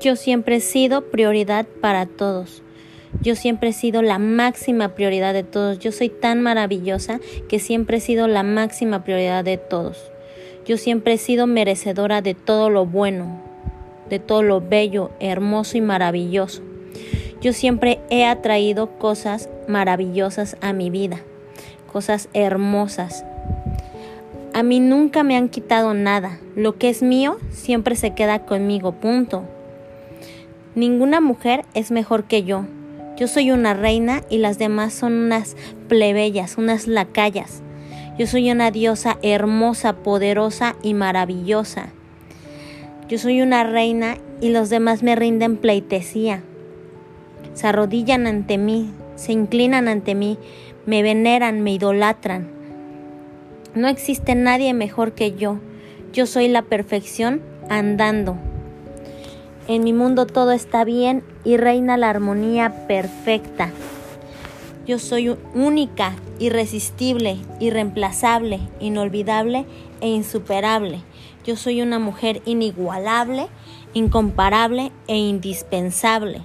Yo siempre he sido prioridad para todos. Yo siempre he sido la máxima prioridad de todos. Yo soy tan maravillosa que siempre he sido la máxima prioridad de todos. Yo siempre he sido merecedora de todo lo bueno, de todo lo bello, hermoso y maravilloso. Yo siempre he atraído cosas maravillosas a mi vida, cosas hermosas. A mí nunca me han quitado nada. Lo que es mío siempre se queda conmigo, punto. Ninguna mujer es mejor que yo. Yo soy una reina y las demás son unas plebeyas, unas lacayas. Yo soy una diosa hermosa, poderosa y maravillosa. Yo soy una reina y los demás me rinden pleitesía. Se arrodillan ante mí, se inclinan ante mí, me veneran, me idolatran. No existe nadie mejor que yo. Yo soy la perfección andando. En mi mundo todo está bien y reina la armonía perfecta. Yo soy única, irresistible, irreemplazable, inolvidable e insuperable. Yo soy una mujer inigualable, incomparable e indispensable.